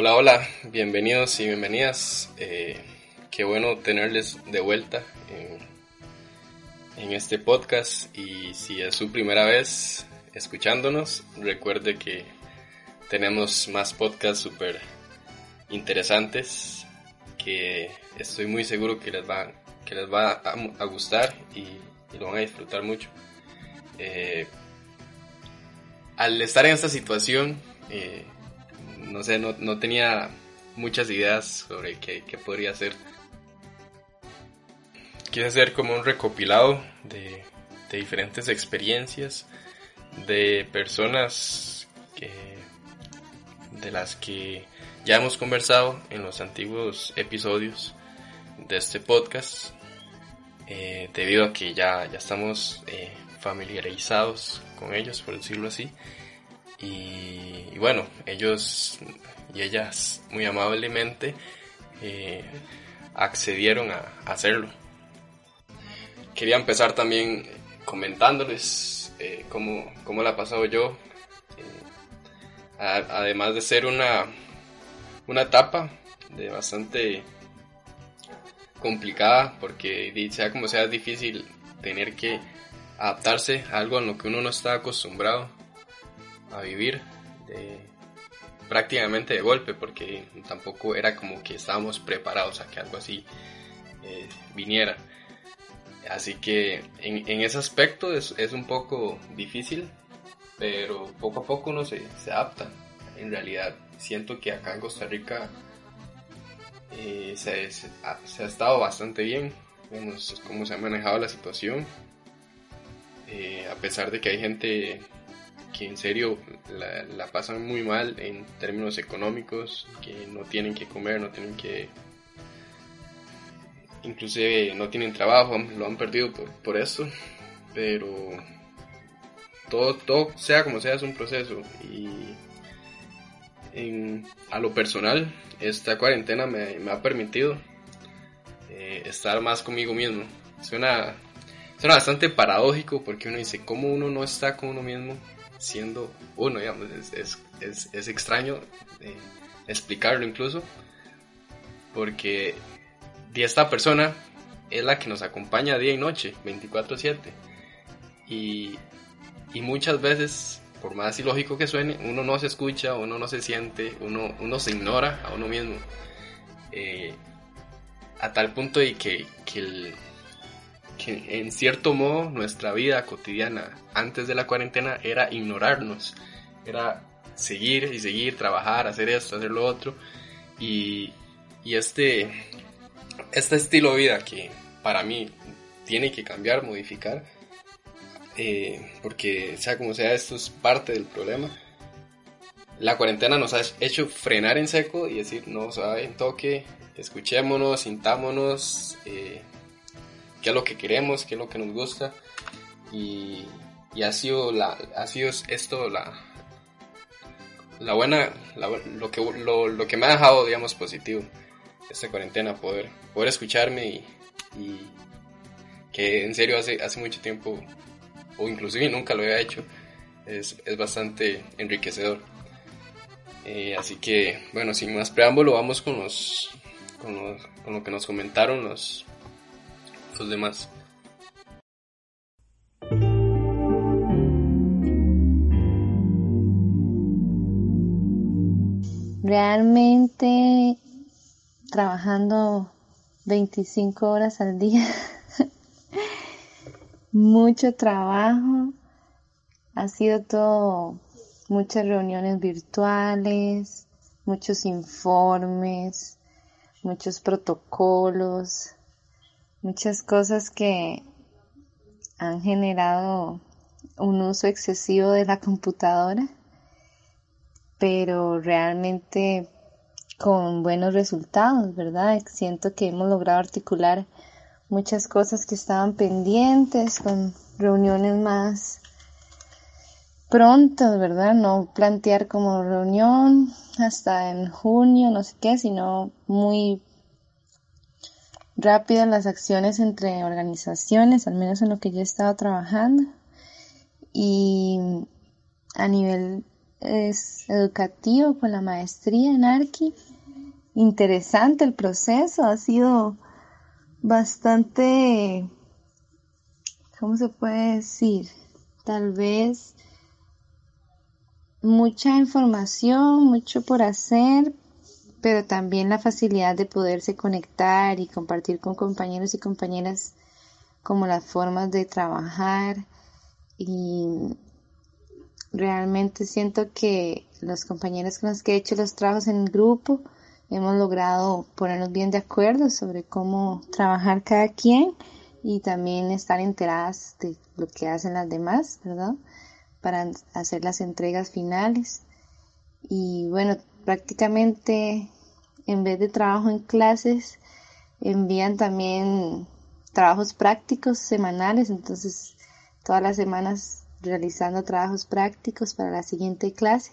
Hola, hola, bienvenidos y bienvenidas. Eh, qué bueno tenerles de vuelta en, este podcast y si es su primera vez escuchándonos, recuerde que tenemos más podcasts súper interesantes que estoy muy seguro que les va, que les va a, gustar y, lo van a disfrutar mucho. Eh, al estar en esta situación, eh, no sé, no, no tenía muchas ideas sobre qué, podría hacer. Quise hacer como un recopilado de, de diferentes experiencias de personas que, de las que ya hemos conversado en los antiguos episodios de este podcast, eh, debido a que ya, ya estamos eh, familiarizados con ellos, por decirlo así. Y, bueno, ellos y ellas muy amablemente eh, accedieron a, hacerlo. Quería empezar también comentándoles eh, cómo, cómo, la he pasado yo, eh, además de ser una, una etapa de bastante complicada, porque sea como sea es difícil tener que adaptarse a algo en lo que uno no está acostumbrado a vivir prácticamente de golpe, porque tampoco era como que estábamos preparados a que algo así eh, viniera. Así que en, en ese aspecto es, es, un poco difícil, pero poco a poco uno se, se adapta. En realidad siento que acá en Costa Rica eh, se, ha, se, ha, estado bastante bien, vemos cómo se ha manejado la situación, eh, a pesar de que hay gente que en serio la, la, pasan muy mal en términos económicos, que no tienen que comer, no tienen que... Inclusive no tienen trabajo, lo han perdido por, por eso, pero todo, todo, sea como sea, es un proceso. Y en, a lo personal, esta cuarentena me, ha permitido eh, estar más conmigo mismo. Suena, suena bastante paradójico porque uno dice, ¿cómo uno no está con uno mismo? Siendo uno, digamos, es, es, es, extraño eh, explicarlo incluso, porque esta persona es la que nos acompaña día y noche, 24/7, y, y muchas veces, por más ilógico que suene, uno no se escucha, uno no se siente, uno, uno se ignora a uno mismo, eh, a tal punto de que, que el, en cierto modo nuestra vida cotidiana antes de la cuarentena era ignorarnos, era seguir y seguir, trabajar, hacer esto, hacer lo otro. Y, y este, este estilo de vida que para mí tiene que cambiar, modificar, eh, porque sea como sea, esto es parte del problema. La cuarentena nos ha hecho frenar en seco y decir, no, en toque, escuchémonos, sintámonos, eh, qué es lo que queremos, qué es lo que nos gusta. Y, y ha sido la ha sido esto la la buena lo que lo, lo, que me ha dejado digamos positivo esta cuarentena poder poder escucharme y, que en serio hace hace mucho tiempo o inclusive nunca lo había hecho es, es bastante enriquecedor eh, así que bueno sin más preámbulo vamos con los con, los, con lo que nos comentaron los demás. Realmente trabajando 25 horas al día, mucho trabajo, ha sido todo, muchas reuniones virtuales, muchos informes, muchos protocolos, muchas cosas que han generado un uso excesivo de la computadora pero realmente con buenos resultados, ¿verdad? Siento que hemos logrado articular muchas cosas que estaban pendientes con reuniones más pronto, ¿verdad? No plantear como reunión hasta en junio, no sé qué, sino muy rápido las acciones entre organizaciones, al menos en lo que yo he estado trabajando. Y a nivel educativo con la maestría en Arqui, interesante el proceso, ha sido bastante, ¿cómo se puede decir? Tal vez mucha información, mucho por hacer, pero también la facilidad de poderse conectar y compartir con compañeros y compañeras como las formas de trabajar y realmente siento que los compañeros con los que he hecho los trabajos en grupo hemos logrado ponernos bien de acuerdo sobre cómo trabajar cada quien y también estar enteradas de lo que hacen las demás, ¿verdad? para hacer las entregas finales. Y bueno, prácticamente en vez de trabajo en clases, envían también trabajos prácticos semanales, entonces todas las semanas realizando trabajos prácticos para la siguiente clase,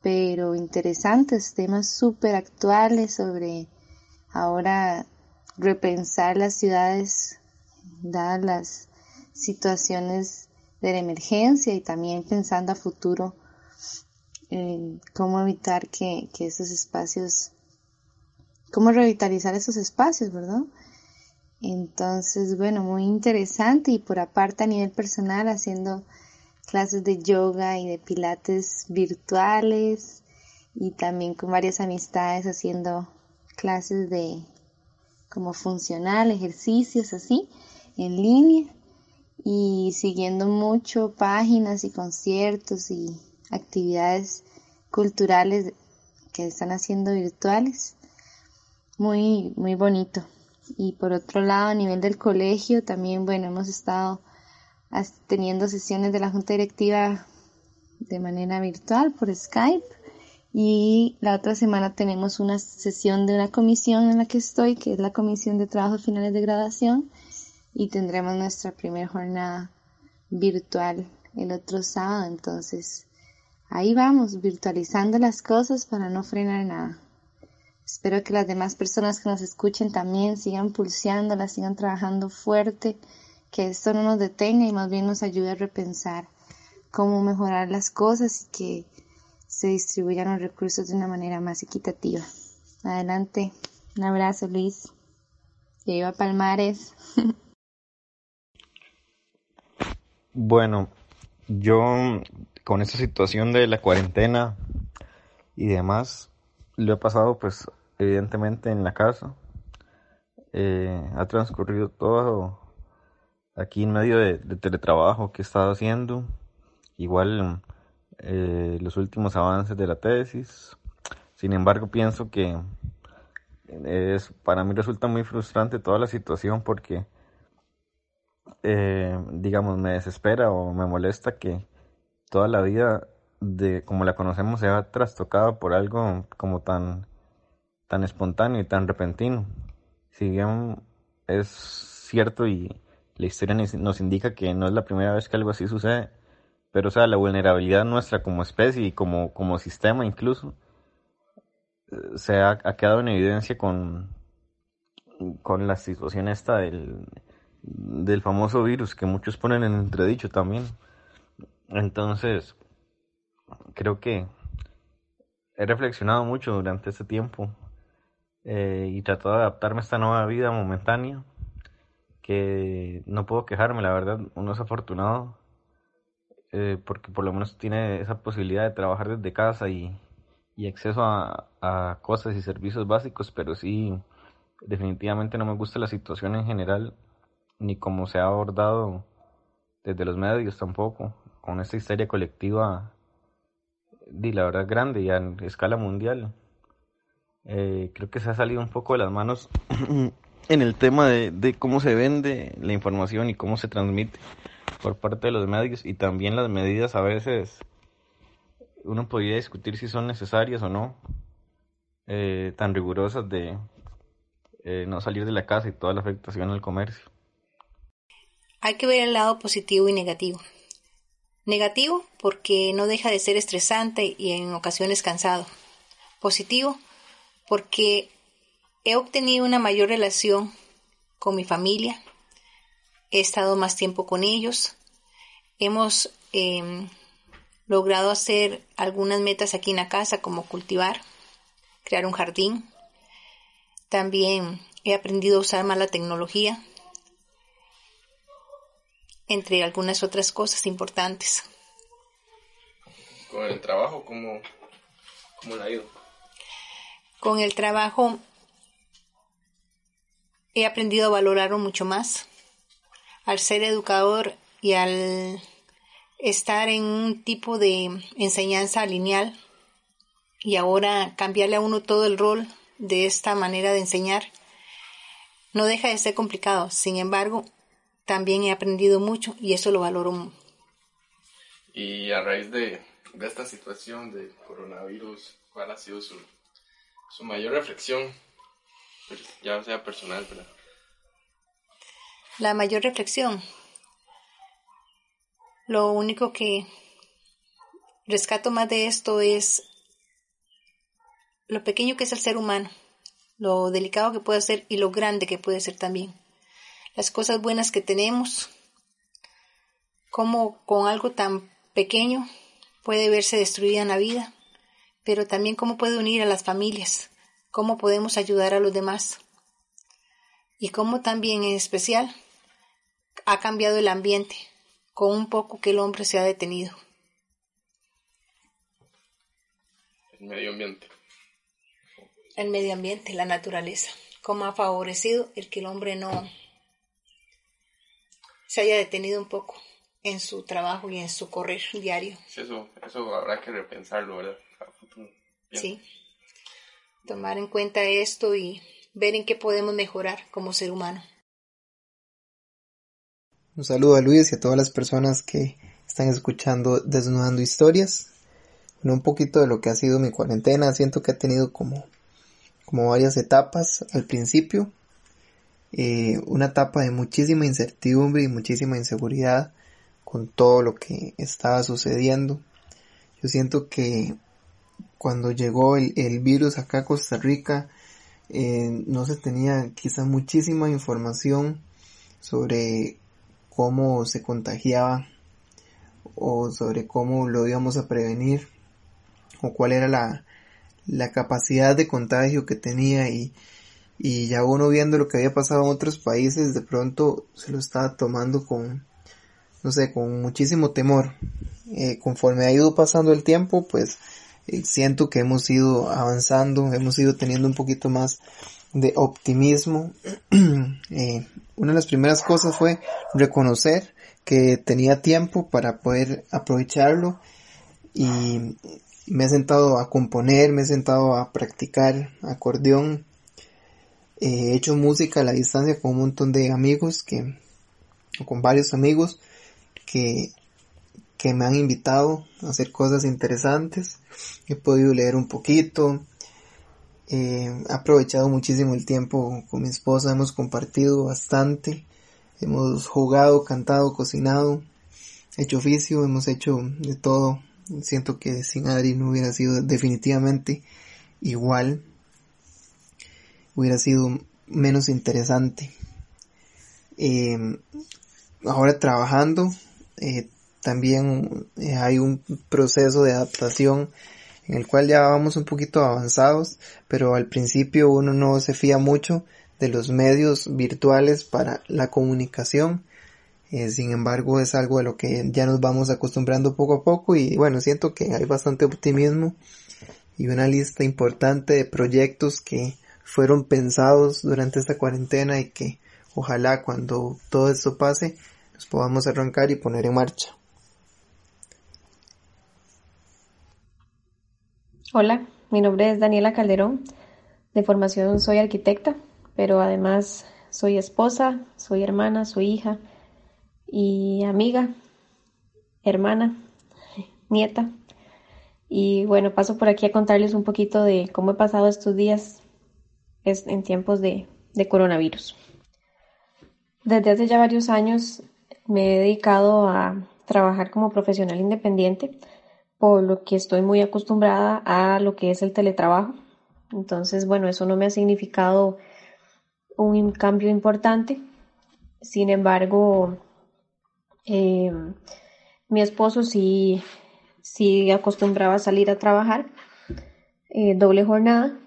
pero interesantes, temas súper actuales sobre ahora repensar las ciudades, dadas las situaciones de la emergencia y también pensando a futuro en cómo evitar que, esos espacios, cómo revitalizar esos espacios, ¿verdad? Entonces, bueno, muy interesante y por aparte a nivel personal haciendo clases de yoga y de pilates virtuales y también con varias amistades haciendo clases de como funcional, ejercicios así, en línea y siguiendo mucho páginas y conciertos y actividades culturales que están haciendo virtuales. Muy, muy bonito. Y por otro lado, a nivel del colegio, también, bueno, hemos estado teniendo sesiones de la junta directiva de manera virtual por Skype. Y la otra semana tenemos una sesión de una comisión en la que estoy, que es la Comisión de Trabajos Finales de Graduación, y tendremos nuestra primera jornada virtual el otro sábado. Entonces, ahí vamos, virtualizando las cosas para no frenar nada. Espero que las demás personas que nos escuchen también sigan pulseándolas, sigan trabajando fuerte, que esto no nos detenga y más bien nos ayude a repensar cómo mejorar las cosas y que se distribuyan los recursos de una manera más equitativa. Adelante. Un abrazo, Luis. Que Palmares. Bueno, yo con esta situación de la cuarentena y demás, lo he pasado pues evidentemente en la casa. Eh, ha transcurrido todo aquí en medio de, teletrabajo que he estado haciendo. Igual eh, los últimos avances de la tesis. Sin embargo, pienso que es, para mí resulta muy frustrante toda la situación porque eh, digamos, me desespera o me molesta que toda la vida de como la conocemos sea trastocada por algo como tan, tan espontáneo y tan repentino. Si bien es cierto y la historia nos indica que no es la primera vez que algo así sucede, pero o sea, la vulnerabilidad nuestra como especie y como, como sistema incluso eh, se ha, ha quedado en evidencia con, con la situación esta del, del famoso virus que muchos ponen en entredicho también. Entonces, creo que he reflexionado mucho durante este tiempo eh, y tratado de adaptarme a esta nueva vida momentánea que no puedo quejarme, la verdad, uno es afortunado eh, porque por lo menos tiene esa posibilidad de trabajar desde casa y, y acceso a, a cosas y servicios básicos, pero sí, definitivamente no me gusta la situación en general ni como se ha abordado desde los medios tampoco, con esta histeria colectiva, y la verdad grande y a escala mundial. Eh, creo que se ha salido un poco de las manos en el tema de, de, cómo se vende la información y cómo se transmite por parte de los medios y también las medidas a veces uno podría discutir si son necesarias o no, eh, tan rigurosas de eh, no salir de la casa y toda la afectación al comercio. Hay que ver el lado positivo y negativo. Negativo porque no deja de ser estresante y en ocasiones cansado. Positivo porque he obtenido una mayor relación con mi familia, he estado más tiempo con ellos, hemos em, logrado hacer algunas metas aquí en la casa como cultivar, crear un jardín, también he aprendido a usar más la tecnología, entre algunas otras cosas importantes. Con el trabajo, ¿cómo, cómo le ha ido? Con el trabajo he aprendido a valorarlo mucho más. Al ser educador y al estar en un tipo de enseñanza lineal y ahora cambiarle a uno todo el rol de esta manera de enseñar no deja de ser complicado. Sin embargo, también he aprendido mucho y eso lo valoro. Y a raíz de, esta situación de coronavirus, ¿cuál ha sido su, su mayor reflexión? Pues, ya sea personal, ¿verdad? La mayor reflexión. Lo único que rescato más de esto es lo pequeño que es el ser humano, lo delicado que puede ser y lo grande que puede ser también. Las cosas buenas que tenemos, cómo con algo tan pequeño puede verse destruida en la vida, pero también cómo puede unir a las familias, cómo podemos ayudar a los demás. Y cómo también en especial ha cambiado el ambiente con un poco que el hombre se ha detenido. El medio ambiente. El medio ambiente, la naturaleza, cómo ha favorecido el que el hombre no se haya detenido un poco en su trabajo y en su correr diario. eso, eso habrá que repensarlo, ¿verdad? Sí, tomar en cuenta esto y ver en qué podemos mejorar como ser humano. Un saludo a Luis y a todas las personas que están escuchando Desnudando Historias. un poquito de lo que ha sido mi cuarentena, siento que ha tenido como como varias etapas al principio. Eh, una etapa de muchísima incertidumbre y muchísima inseguridad con todo lo que estaba sucediendo. Yo siento que cuando llegó el, virus acá a Costa Rica, eh, no se tenía quizá muchísima información sobre cómo se contagiaba o sobre cómo lo íbamos a prevenir o cuál era la, la capacidad de contagio que tenía y, y ya uno viendo lo que había pasado en otros países, de pronto se lo estaba tomando con, no sé, con muchísimo temor. Eh, conforme ha ido pasando el tiempo, pues eh, siento que hemos ido avanzando, hemos ido teniendo un poquito más de optimismo. eh, una de las primeras cosas fue reconocer que tenía tiempo para poder aprovecharlo y me he sentado a componer, me he sentado a practicar acordeón, he hecho música a la distancia con un montón de amigos que, o con varios amigos que, que me han invitado a hacer cosas interesantes, he podido leer un poquito, he aprovechado muchísimo el tiempo con mi esposa, hemos compartido bastante, hemos jugado, cantado, cocinado, hecho oficio, hemos hecho de todo. Siento que sin Adri no hubiera sido definitivamente igual. Hubiera sido menos interesante. Em, ahora trabajando, eh, también eh, hay un proceso de adaptación en el cual ya vamos un poquito avanzados, pero al principio uno no se fía mucho de los medios virtuales para la comunicación eh, sin embargo, es algo a lo que ya nos vamos acostumbrando poco a poco y bueno, siento que hay bastante optimismo y una lista importante de proyectos que fueron pensados durante esta cuarentena y que ojalá cuando todo esto pase nos podamos arrancar y poner en marcha. Hola, mi nombre es Daniela Calderón. De formación soy arquitecta, pero además soy esposa, soy hermana, soy hija y amiga, hermana, nieta. Y bueno, paso por aquí a contarles un poquito de cómo he pasado estos días en tiempos de, de coronavirus. Desde hace ya varios años me he dedicado a trabajar como profesional independiente, por lo que estoy muy acostumbrada a lo que es el teletrabajo. Entonces, bueno, eso no me ha significado un cambio importante. Sin embargo, eh, mi esposo sí, sí acostumbraba a salir a trabajar eh, doble jornada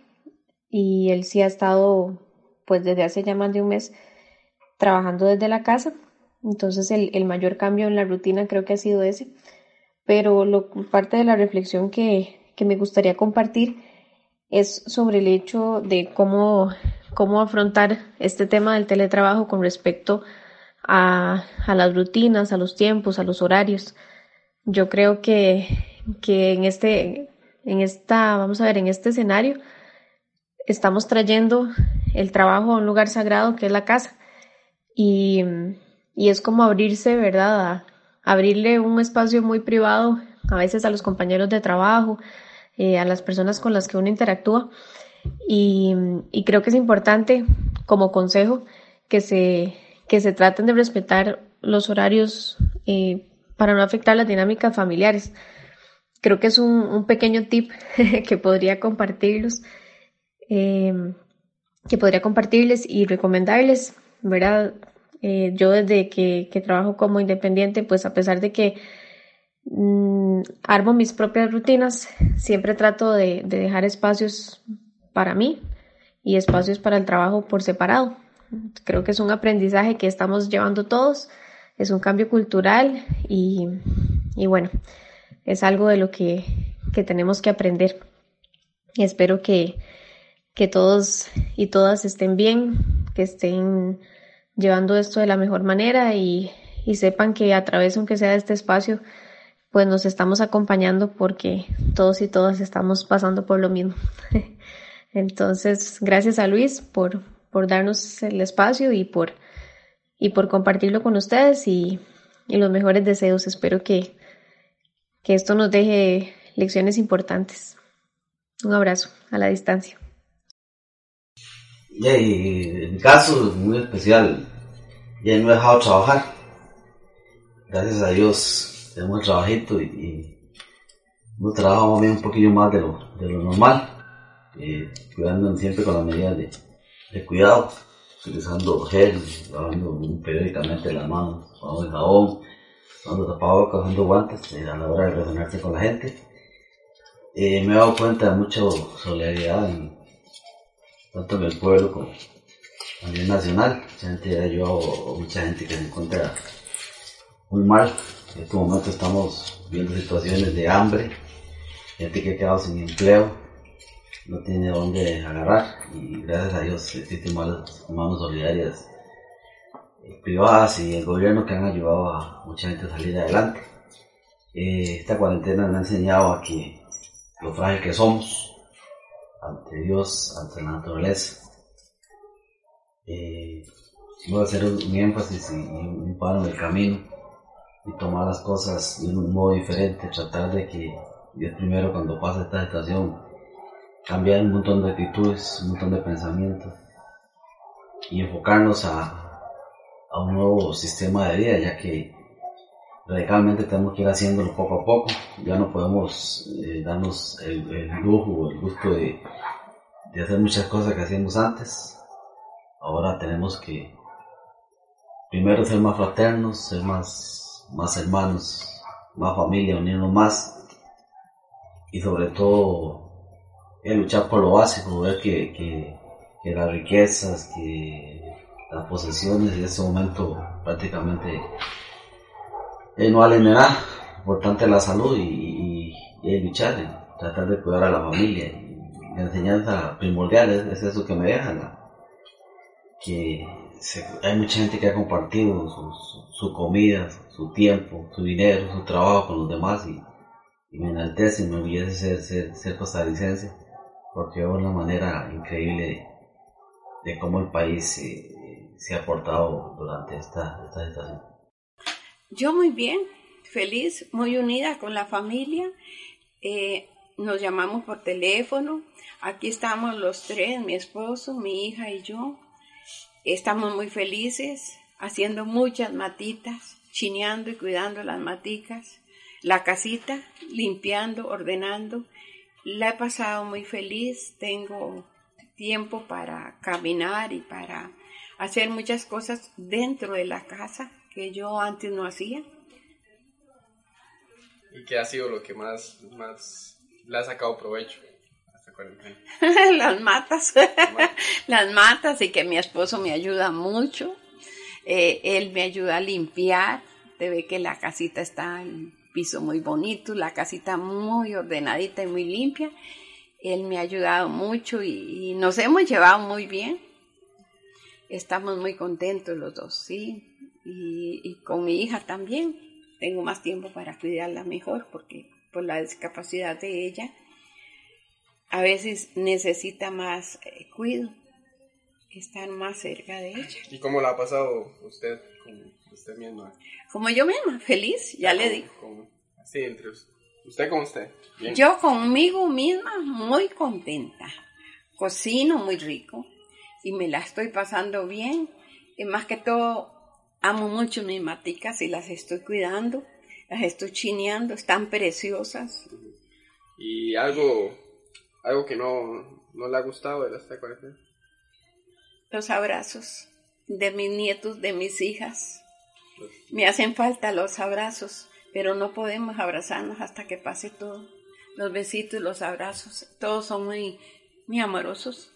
y él sí ha estado pues desde hace ya más de un mes trabajando desde la casa. Entonces el, el mayor cambio en la rutina creo que ha sido ese. Pero lo, parte de la reflexión que, que me gustaría compartir es sobre el hecho de cómo, cómo afrontar este tema del teletrabajo con respecto a, a, las rutinas, a los tiempos, a los horarios. Yo creo que, que en este, en esta, vamos a ver, en este escenario, estamos trayendo el trabajo a un lugar sagrado que es la casa. Y, y es como abrirse, ¿verdad? A, abrirle un espacio muy privado a veces a los compañeros de trabajo, eh, a las personas con las que uno interactúa. Y, y, creo que es importante, como consejo, que se, que se traten de respetar los horarios eh, para no afectar las dinámicas familiares. Creo que es un, un pequeño tip que podría compartirlos, eh, que podría compartirles y recomendarles, ¿verdad? Eh, yo desde que, que, trabajo como independiente, pues a pesar de que mmm, armo mis propias rutinas, siempre trato de, de, dejar espacios para mí y espacios para el trabajo por separado. Creo que es un aprendizaje que estamos llevando todos, es un cambio cultural y, y bueno, es algo de lo que, que tenemos que aprender. Espero que, que todos y todas estén bien, que estén llevando esto de la mejor manera y, y sepan que a través, aunque sea de este espacio, pues nos estamos acompañando porque todos y todas estamos pasando por lo mismo. Entonces, gracias a Luis por, por darnos el espacio y por, y por compartirlo con ustedes y, y los mejores deseos. Espero que, que esto nos deje lecciones importantes. Un abrazo a la distancia. Y en mi caso, muy especial, ya no he dejado trabajar. Gracias a Dios tenemos el trabajito y, y hemos trabajado un poquillo más de lo, de lo normal, cuidando siempre con las medidas de, cuidado, utilizando gel, lavando periódicamente las manos, usando el jabón, usando tapabocas, usando guantes eh, a la hora de relacionarse con la gente. Eh, me he dado cuenta de mucha solidaridad en, tanto en el pueblo como a nivel nacional. Mucha gente ha ayudado mucha gente que se encuentra muy mal. En este momento estamos viendo situaciones de hambre, gente que ha quedado sin empleo, no tiene dónde agarrar y gracias a Dios existen manos, manos solidarias eh, privadas y el gobierno que han ayudado a mucha gente a salir adelante. Eh, esta cuarentena me ha enseñado a que lo frágil que somos, ante Dios, ante la naturaleza. Eh, voy a hacer un, énfasis y, un paro en el camino y tomar las cosas de un modo diferente, tratar de que Dios primero cuando pasa esta situación cambiar un montón de actitudes, un montón de pensamientos y enfocarnos a, a un nuevo sistema de vida, ya que radicalmente tenemos que ir haciéndolo poco a poco. Ya no podemos eh, darnos el, lujo o el gusto de, de, hacer muchas cosas que hacíamos antes. Ahora tenemos que primero ser más fraternos, ser más, más hermanos, más familia, unirnos más. Y sobre todo, eh, luchar por lo básico, ver que, que, que las riquezas, que las posesiones en este momento prácticamente eh, no vale nada, importante la salud y, y, luchar, tratar de cuidar a la familia. Y la enseñanza primordial es, eso que me deja, que hay mucha gente que ha compartido su, comida, su tiempo, su dinero, su trabajo con los demás y, me enaltece y me orgullece ser, ser, ser costarricense porque es una manera increíble de, cómo el país se ha portado durante esta, esta situación. Yo muy bien, feliz, muy unida con la familia Eh, nos llamamos por teléfono. Aquí estamos los tres, mi esposo, mi hija y yo. Estamos muy felices, haciendo muchas matitas, chineando y cuidando las maticas. La casita, limpiando, ordenando. La he pasado muy feliz. Tengo tiempo para caminar y para hacer muchas cosas dentro de la casa que yo antes no hacía. ¿Y qué ha sido lo que más, más le ha sacado provecho hasta cuarentena? las matas, las matas y que mi esposo me ayuda mucho. Eh, él me ayuda a limpiar, te ve que la casita está en piso muy bonito, la casita muy ordenadita y muy limpia. Él me ha ayudado mucho y, y nos hemos llevado muy bien. Estamos muy contentos los dos, sí. Y, y, con mi hija también. Tengo más tiempo para cuidarla mejor porque por la discapacidad de ella a veces necesita más eh, cuidado, estar más cerca de ella. ¿Y cómo la ha pasado usted con usted misma? Como yo misma, feliz, ya, ya le digo. así entre usted. ¿Usted con usted? Bien. Yo conmigo misma muy contenta. Cocino muy rico y me la estoy pasando bien. Y más que todo, amo mucho mis maticas y las estoy cuidando, las estoy chineando, están preciosas. ¿Y algo, algo que no, no le ha gustado de esta cuarentena? Los abrazos de mis nietos, de mis hijas. Me hacen falta los abrazos, pero no podemos abrazarnos hasta que pase todo. Los besitos, los abrazos, todos son muy, muy amorosos.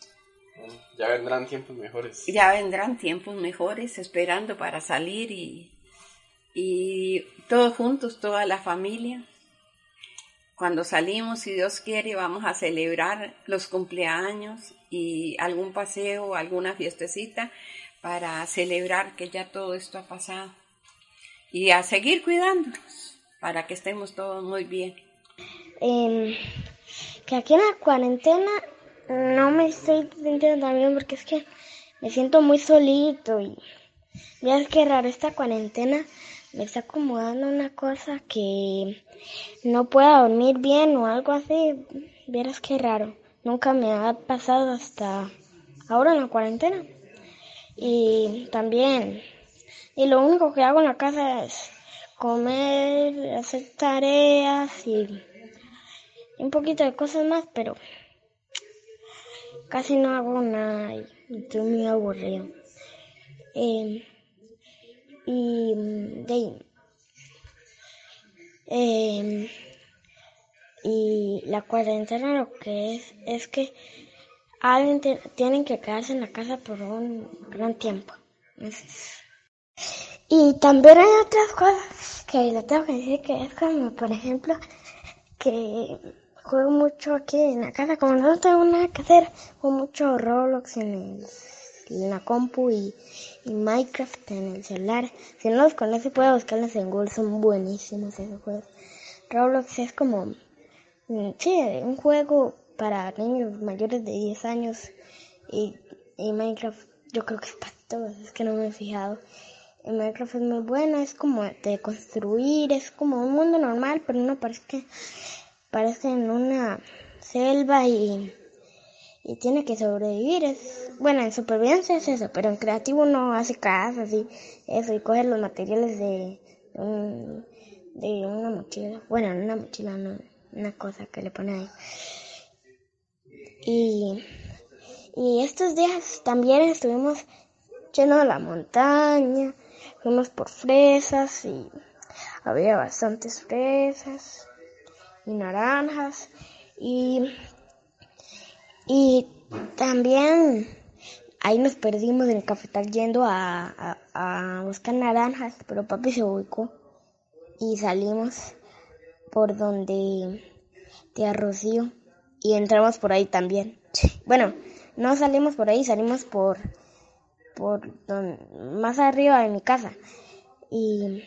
Ya vendrán tiempos mejores. Ya vendrán tiempos mejores, esperando para salir y, y todos juntos, toda la familia. Cuando salimos, si Dios quiere, vamos a celebrar los cumpleaños y algún paseo, alguna fiestecita para celebrar que ya todo esto ha pasado. Y a seguir cuidándonos para que estemos todos muy bien. Eh, que aquí en la cuarentena no me estoy sintiendo tan bien porque es que me siento muy solito y ya es que raro esta cuarentena me está acomodando una cosa que no pueda dormir bien o algo así. Vieras qué raro. Nunca me ha pasado hasta ahora en la cuarentena. Y también, y lo único que hago en la casa es comer, hacer tareas y un poquito de cosas más, pero casi no hago nada y estoy muy aburrido. Eh, y de eh, y la cuarentena lo que es es que alguien tienen que quedarse en la casa por un gran tiempo. Y también hay otras cosas que le tengo que decir que es como por ejemplo que juego mucho aquí en la casa, como no tengo nada que hacer, juego mucho Roblox en, el, en la compu y, y, Minecraft en el celular. Si no los conoce puede buscarlos en Google, son buenísimos esos juegos. Roblox es como, mm, sí, un juego para niños mayores de 10 años y, y Minecraft yo creo que es para todos, es que no me he fijado. En Minecraft es muy bueno, es como de construir, es como un mundo normal, pero no parece que parece en una selva y, y tiene que sobrevivir. Es, bueno, en supervivencia es eso, pero en creativo no hace casas y eso, y coge los materiales de, de, un, de una mochila. Bueno, una mochila, no, una cosa que le pone ahí. Y, y estos días también estuvimos yendo a la montaña, fuimos por fresas y había bastantes fresas y naranjas. Y, y también ahí nos perdimos en el cafetal yendo a, a, buscar naranjas, pero papi se ubicó y salimos por donde te Rocío y entramos por ahí también. Bueno, no salimos por ahí, salimos por por don, más arriba de mi casa. Y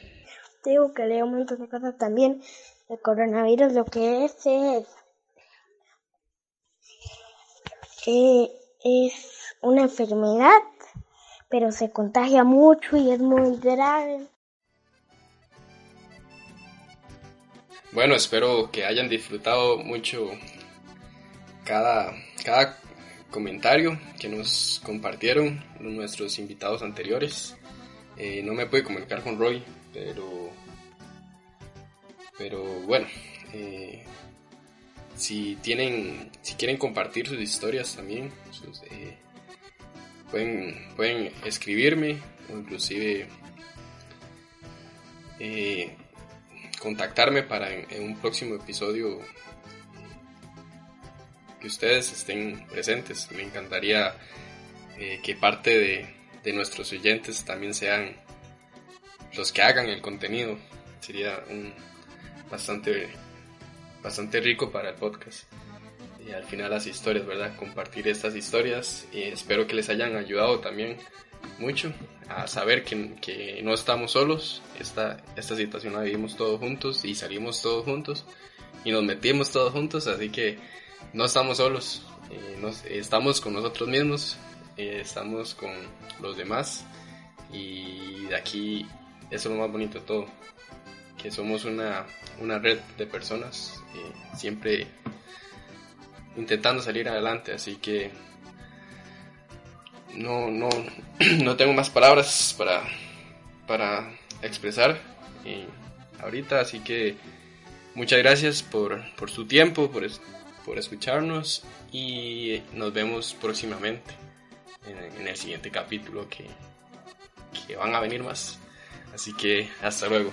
digo que leo un montón de cosas también el coronavirus lo que es es, eh, es una enfermedad, pero se contagia mucho y es muy grave. bueno, espero que hayan disfrutado mucho cada, cada comentario que nos compartieron nuestros invitados anteriores. Eh, no me pude comunicar con Roy, pero, pero bueno, eh, si tienen, si quieren compartir sus historias también, eh, pueden, pueden escribirme o inclusive contactarme para en, un próximo episodio que ustedes estén presentes. Me encantaría que parte de, de nuestros oyentes también sean los que hagan el contenido. Sería un bastante, bastante rico para el podcast. Y al final las historias, ¿verdad? Compartir estas historias y espero que les hayan ayudado también mucho a saber que, que no estamos solos. Esta, esta situación la vivimos todos juntos y salimos todos juntos y nos metimos todos juntos, así que no estamos solos. Eh, estamos con nosotros mismos eh, estamos con los demás y aquí eso es lo más bonito de todo, somos una, una red de personas eh, siempre intentando salir adelante, así que no, no, no tengo más palabras para, para expresar eh, ahorita, así que muchas gracias por, por su tiempo, por, por escucharnos y nos vemos próximamente en, el siguiente capítulo que, que van a venir más. Así que hasta luego.